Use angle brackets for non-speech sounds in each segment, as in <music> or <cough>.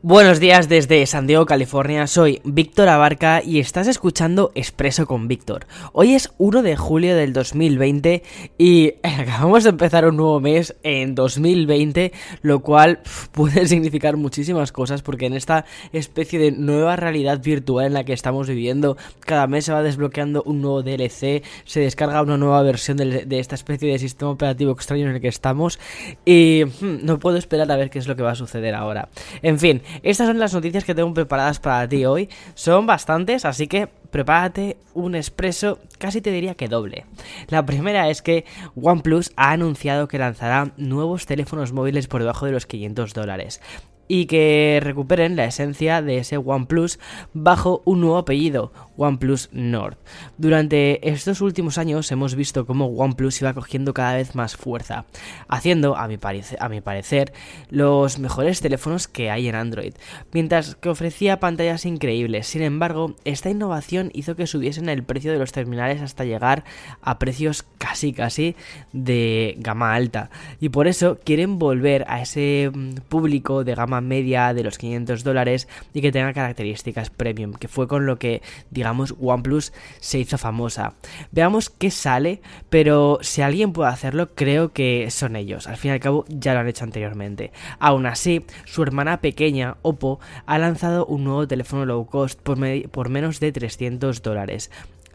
Buenos días desde San Diego, California. Soy Víctor Abarca y estás escuchando Expreso con Víctor. Hoy es 1 de julio del 2020 y <laughs> acabamos de empezar un nuevo mes en 2020, lo cual <laughs> puede significar muchísimas cosas porque en esta especie de nueva realidad virtual en la que estamos viviendo, cada mes se va desbloqueando un nuevo DLC, se descarga una nueva versión de, esta especie de sistema operativo extraño en el que estamos y hmm, no puedo esperar a ver qué es lo que va a suceder ahora. En fin, estas son las noticias que tengo preparadas para ti hoy. Son bastantes, así que prepárate un expreso, casi te diría que doble. La primera es que OnePlus ha anunciado que lanzará nuevos teléfonos móviles por debajo de los 500 dólares y que recuperen la esencia de ese OnePlus bajo un nuevo apellido, OnePlus Nord. Durante estos últimos años hemos visto cómo OnePlus iba cogiendo cada vez más fuerza, haciendo, a mi, a mi parecer, los mejores teléfonos que hay en Android, mientras que ofrecía pantallas increíbles. Sin embargo, esta innovación hizo que subiesen el precio de los terminales hasta llegar a precios casi casi de gama alta. Y por eso quieren volver a ese mm, público de gama media de los 500 dólares y que tenga características premium, que fue con lo que, digamos, OnePlus se hizo famosa. Veamos qué sale, pero si alguien puede hacerlo, creo que son ellos. Al fin y al cabo, ya lo han hecho anteriormente. Aún así, su hermana pequeña, Oppo, ha lanzado un nuevo teléfono low cost por, por menos de 300 dólares.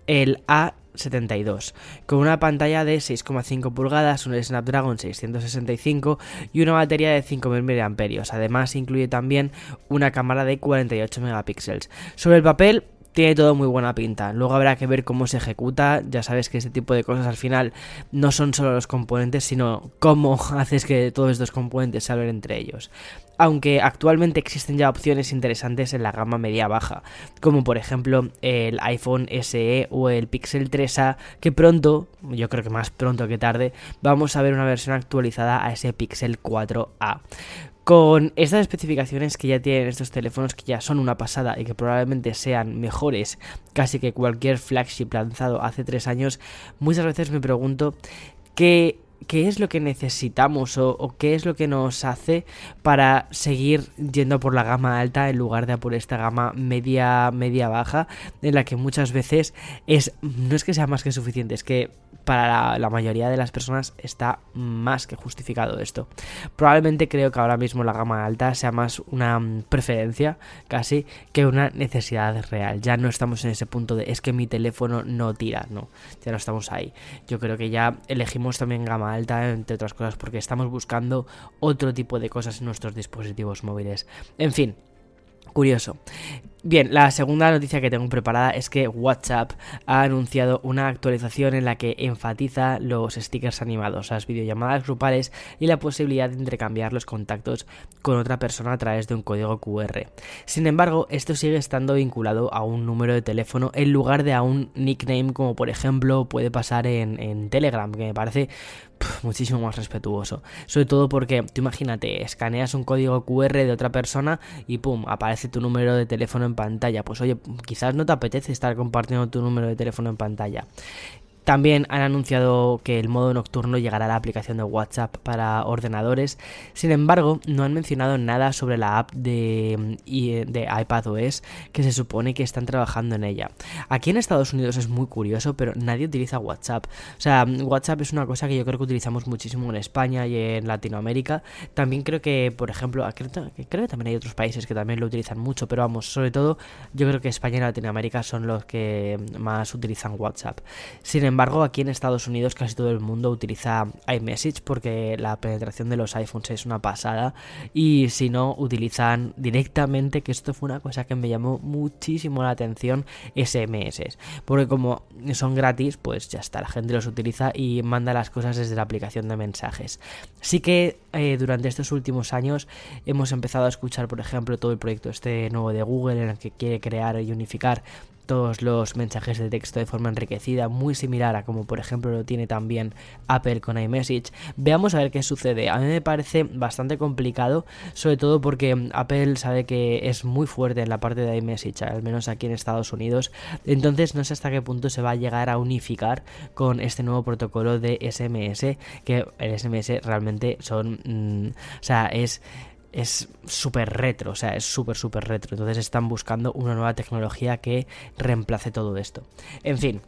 El A 72, con una pantalla de 6,5 pulgadas, un Snapdragon 665 y una batería de 5000 mAh. Además, incluye también una cámara de 48 megapíxeles. Sobre el papel, tiene todo muy buena pinta. Luego habrá que ver cómo se ejecuta. Ya sabes que este tipo de cosas al final no son solo los componentes, sino cómo <laughs> haces que todos estos componentes salgan entre ellos. Aunque actualmente existen ya opciones interesantes en la gama media-baja, como por ejemplo el iPhone SE o el Pixel 3A, que pronto, yo creo que más pronto que tarde, vamos a ver una versión actualizada a ese Pixel 4A. Con estas especificaciones que ya tienen estos teléfonos que ya son una pasada y que probablemente sean mejores casi que cualquier flagship lanzado hace tres años, muchas veces me pregunto qué qué es lo que necesitamos o, qué es lo que nos hace para seguir yendo por la gama alta en lugar de por esta gama media media baja en la que muchas veces es no es que sea más que suficiente es que para la, mayoría de las personas está más que justificado esto. Probablemente creo que ahora mismo la gama alta sea más una preferencia casi que una necesidad real. Ya no estamos en ese punto de es que mi teléfono no tira no ya no estamos ahí. Yo creo que ya elegimos también gama alta, entre otras cosas, porque estamos buscando otro tipo de cosas en nuestros dispositivos móviles. En fin, curioso. Bien, la segunda noticia que tengo preparada es que WhatsApp ha anunciado una actualización en la que enfatiza los stickers animados, las videollamadas grupales y la posibilidad de intercambiar los contactos con otra persona a través de un código QR. Sin embargo, esto sigue estando vinculado a un número de teléfono en lugar de a un nickname como por ejemplo puede pasar en, Telegram, que me parece muchísimo más respetuoso. Sobre todo porque, tú imagínate, escaneas un código QR de otra persona y pum, aparece tu número de teléfono en pantalla. Pues oye, quizás no te apetece estar compartiendo tu número de teléfono en pantalla. También han anunciado que el modo nocturno llegará a la aplicación de WhatsApp para ordenadores. Sin embargo, no han mencionado nada sobre la app de, de iPadOS que se supone que están trabajando en ella. Aquí en Estados Unidos es muy curioso, pero nadie utiliza WhatsApp. O sea, WhatsApp es una cosa que yo creo que utilizamos muchísimo en España y en Latinoamérica. También creo que, por ejemplo, creo, creo que también hay otros países que también lo utilizan mucho, pero vamos, sobre todo yo creo que España y Latinoamérica son los que más utilizan WhatsApp. Sin embargo, aquí en Estados Unidos casi todo el mundo utiliza iMessage porque la penetración de los iPhones es una pasada y si no utilizan directamente, que esto fue una cosa que me llamó muchísimo la atención, SMS. Porque como son gratis, pues ya está, la gente los utiliza y manda las cosas desde la aplicación de mensajes. Sí que eh, durante estos últimos años hemos empezado a escuchar, por ejemplo, todo el proyecto este nuevo de Google en el que quiere crear y unificar todos los mensajes de texto de forma enriquecida, muy similar a como por ejemplo lo tiene también Apple con iMessage. Veamos a ver qué sucede. A mí me parece bastante complicado, sobre todo porque Apple sabe que es muy fuerte en la parte de iMessage, al menos aquí en Estados Unidos. Entonces no sé hasta qué punto se va a llegar a unificar con este nuevo protocolo de SMS, que el SMS realmente son... Mm, o sea, es es súper retro, o sea, es súper, súper retro. Entonces están buscando una nueva tecnología que reemplace todo esto. En fin,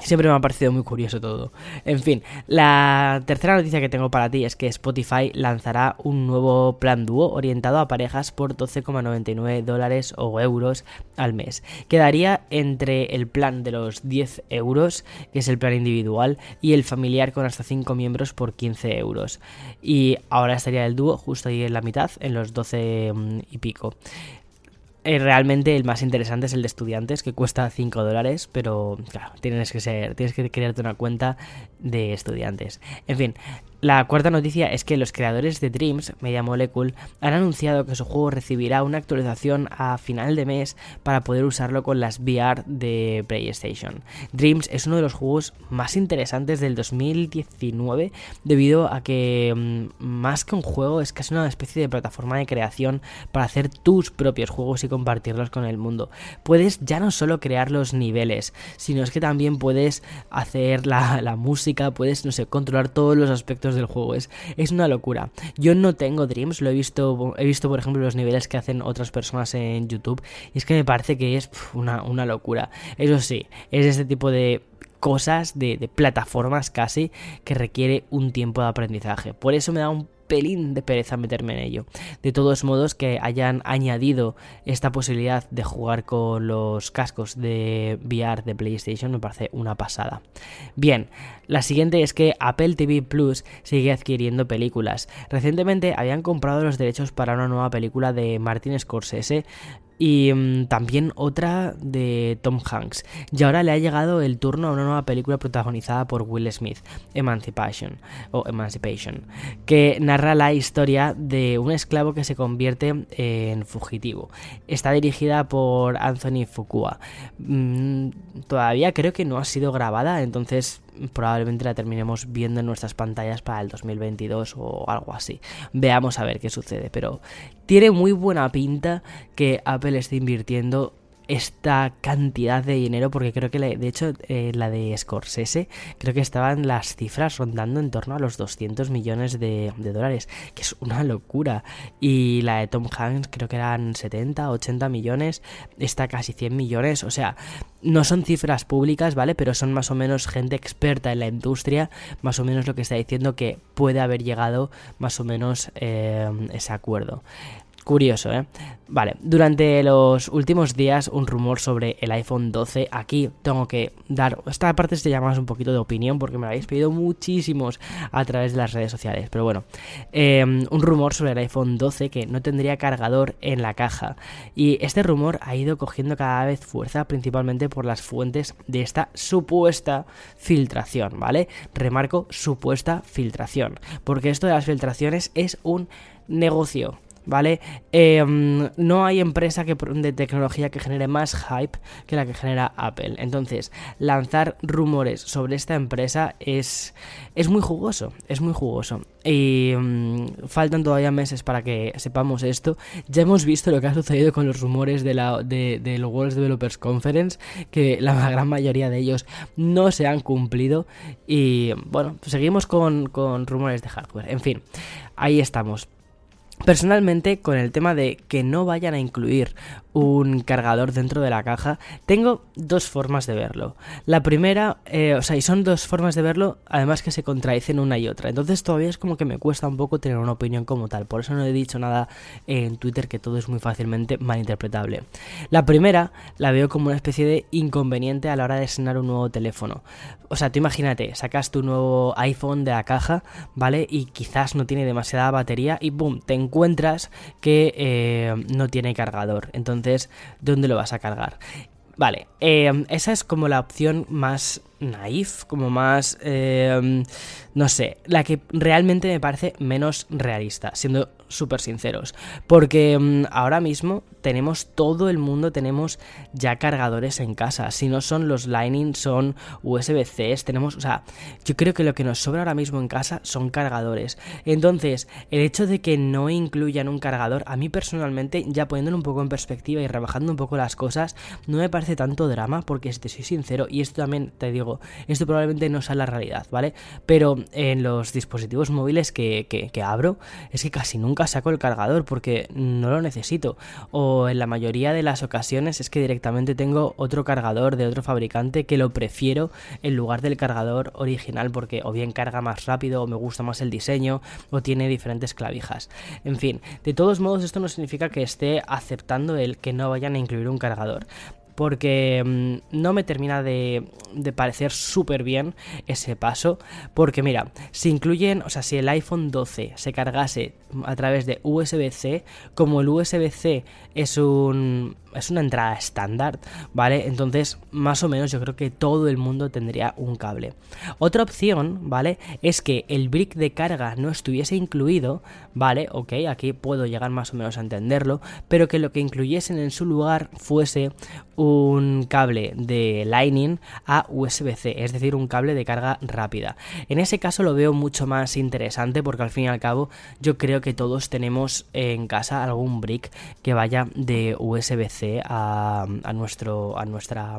Siempre me ha parecido muy curioso todo. En fin, la tercera noticia que tengo para ti es que Spotify lanzará un nuevo plan dúo orientado a parejas por 12,99 dólares o euros al mes. Quedaría entre el plan de los 10 euros, que es el plan individual, y el familiar con hasta 5 miembros por 15 euros. Y ahora estaría el dúo justo ahí en la mitad, en los 12 mm, y pico. Eh, realmente el más interesante es el de estudiantes, que cuesta 5 dólares, pero claro, tienes que ser, tienes que crearte una cuenta de estudiantes. En fin, la cuarta noticia es que los creadores de Dreams, Media Molecule, han anunciado que su juego recibirá una actualización a final de mes para poder usarlo con las VR de PlayStation. Dreams es uno de los juegos más interesantes del 2019 debido a que mm, más que un juego es casi una especie de plataforma de creación para hacer tus propios juegos y compartirlos con el mundo. Puedes ya no solo crear los niveles, sino es que también puedes hacer la, la música, puedes, no sé, controlar todos los aspectos del juego. Es, es una locura. Yo no tengo Dreams, lo he visto, he visto por ejemplo los niveles que hacen otras personas en YouTube y es que me parece que es una, una locura. Eso sí, es este tipo de cosas, de, de plataformas casi, que requiere un tiempo de aprendizaje. Por eso me da un pelín de pereza meterme en ello. De todos modos, que hayan añadido esta posibilidad de jugar con los cascos de VR de PlayStation me parece una pasada. Bien, la siguiente es que Apple TV Plus sigue adquiriendo películas. Recientemente habían comprado los derechos para una nueva película de Martin Scorsese y mm, también otra de Tom Hanks. Y ahora le ha llegado el turno a una nueva película protagonizada por Will Smith, Emancipation, o Emancipation, que narra la historia de un esclavo que se convierte en fugitivo. Está dirigida por Anthony Fukua. Mm, todavía creo que no ha sido grabada, entonces probablemente la terminemos viendo en nuestras pantallas para el 2022 o algo así. Veamos a ver qué sucede, pero tiene muy buena pinta que Apple esté invirtiendo esta cantidad de dinero porque creo que de hecho eh, la de Scorsese creo que estaban las cifras rondando en torno a los 200 millones de, dólares que es una locura y la de Tom Hanks creo que eran 70 80 millones está casi 100 millones o sea no son cifras públicas, ¿vale? Pero son más o menos gente experta en la industria, más o menos lo que está diciendo que puede haber llegado más o menos eh, ese acuerdo. Curioso, ¿eh? Vale, durante los últimos días un rumor sobre el iPhone 12, aquí tengo que dar, esta parte se llama un poquito de opinión porque me lo habéis pedido muchísimos a través de las redes sociales, pero bueno, em, un rumor sobre el iPhone 12 que no tendría cargador en la caja y este rumor ha ido cogiendo cada vez fuerza principalmente por las fuentes de esta supuesta filtración, ¿vale? Remarco supuesta filtración, porque esto de las filtraciones es un negocio ¿vale? Em, no hay empresa que, de tecnología que genere más hype que la que genera Apple. Entonces, lanzar rumores sobre esta empresa es, es muy jugoso, es muy jugoso. Y mm, faltan todavía meses para que sepamos esto. Ya hemos visto lo que ha sucedido con los rumores de la de, de World Developers Conference, que la <laughs> gran mayoría de ellos no se han cumplido. Y bueno, seguimos con, con rumores de hardware. En fin, ahí estamos. Personalmente, con el tema de que no vayan a incluir un cargador dentro de la caja, tengo dos formas de verlo. La primera, eh, o sea, y son dos formas de verlo, además que se contradicen una y otra. Entonces todavía es como que me cuesta un poco tener una opinión como tal. Por eso no he dicho nada en Twitter que todo es muy fácilmente malinterpretable. La primera la veo como una especie de inconveniente a la hora de estrenar un nuevo teléfono. O sea, tú imagínate, sacas tu nuevo iPhone de la caja, ¿vale? Y quizás no tiene demasiada batería y boom, te encuentras que eh, no tiene cargador. Entonces, ¿dónde lo vas a cargar? Vale, eh, esa es como la opción más naif, como más, eh, no sé, la que realmente me parece menos realista, siendo súper sinceros. Porque mm, ahora mismo tenemos todo el mundo, tenemos ya cargadores en casa. Si no son los Lightning, son USB-Cs. Tenemos, o sea, yo creo que lo que nos sobra ahora mismo en casa son cargadores. Entonces, el hecho de que no incluyan un cargador, a mí personalmente, ya poniéndolo un poco en perspectiva y rebajando un poco las cosas, no me parece tanto drama. Porque si te soy sincero, y esto también te digo, esto probablemente no sea la realidad, ¿vale? Pero en los dispositivos móviles que, que abro, es que casi nunca nunca saco el cargador porque no lo necesito. O en la mayoría de las ocasiones es que directamente tengo otro cargador de otro fabricante que lo prefiero en lugar del cargador original porque o bien carga más rápido o me gusta más el diseño o tiene diferentes clavijas. En fin, de todos modos esto no significa que esté aceptando el que no vayan a incluir un cargador porque mm, no me termina de, parecer súper bien ese paso, porque mira, si incluyen, o sea, si el iPhone 12 se cargase a través de USB-C, como el USB-C es un es una entrada estándar, ¿vale? Entonces, más o menos yo creo que todo el mundo tendría un cable. Otra opción, ¿vale? Es que el brick de carga no estuviese incluido, ¿vale? Ok, aquí puedo llegar más o menos a entenderlo, pero que lo que incluyesen en su lugar fuese un cable de Lightning a USB-C, es decir, un cable de carga rápida. En ese caso lo veo mucho más interesante porque al fin y al cabo yo creo que todos tenemos en casa algún brick que vaya de USB-C a, nuestro, a, nuestra,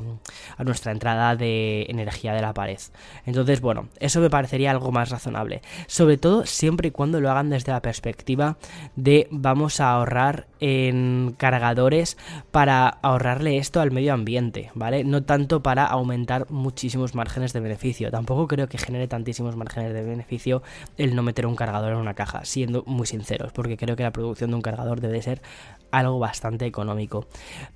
a nuestra entrada de energía de la pared. Entonces, bueno, eso me parecería algo más razonable. Sobre todo siempre y cuando lo hagan desde la perspectiva de vamos a ahorrar en cargadores para ahorrarle esto al medio ambiente, ¿vale? No tanto para aumentar muchísimos márgenes de beneficio. Tampoco creo que genere tantísimos márgenes de beneficio el no meter un cargador en una caja, siendo muy sinceros, porque creo que la producción de un cargador debe ser algo bastante económico.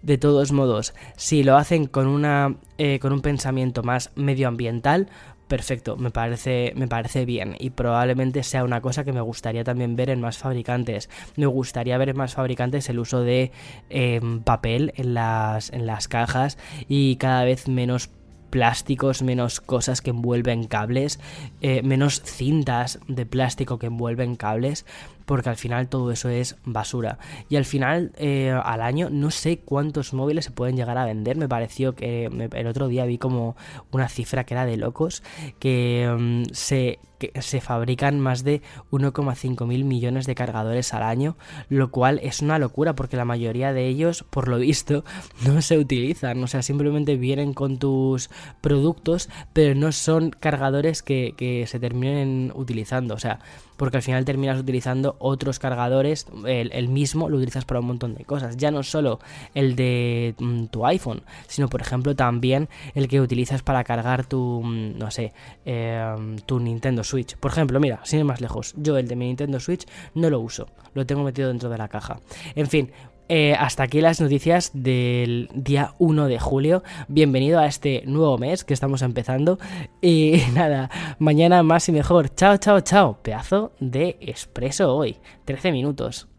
De todos modos, si lo hacen con, una, eh, con un pensamiento más medioambiental, perfecto, me parece, me parece bien y probablemente sea una cosa que me gustaría también ver en más fabricantes. Me gustaría ver en más fabricantes el uso de em, papel en las, en las cajas y cada vez menos plásticos, menos cosas que envuelven cables, eh, menos cintas de plástico que envuelven cables, porque al final todo eso es basura. Y al final, eh, al año, no sé cuántos móviles se pueden llegar a vender. Me pareció que el otro día vi como una cifra que era de locos, que mm, se se fabrican más de 1,5 mil millones de cargadores al año, lo cual es una locura porque la mayoría de ellos, por lo visto, <laughs> no se utilizan, o sea, simplemente vienen con tus productos, pero no son cargadores que, que se terminen utilizando, o sea, porque al final terminas utilizando otros cargadores, el, mismo lo utilizas para un montón de cosas, ya no solo el de mm, tu iPhone, sino por ejemplo también el que utilizas para cargar tu, mm, no sé, em, tu Nintendo Switch. Por ejemplo, mira, sin ir más lejos, yo el de mi Nintendo Switch no lo uso, lo tengo metido dentro de la caja. En fin, eh, hasta aquí las noticias del día 1 de julio. Bienvenido a este nuevo mes que estamos empezando. Y <laughs> nada, mañana más y mejor. Chao, chao, chao. Pedazo de expreso hoy. 13 minutos.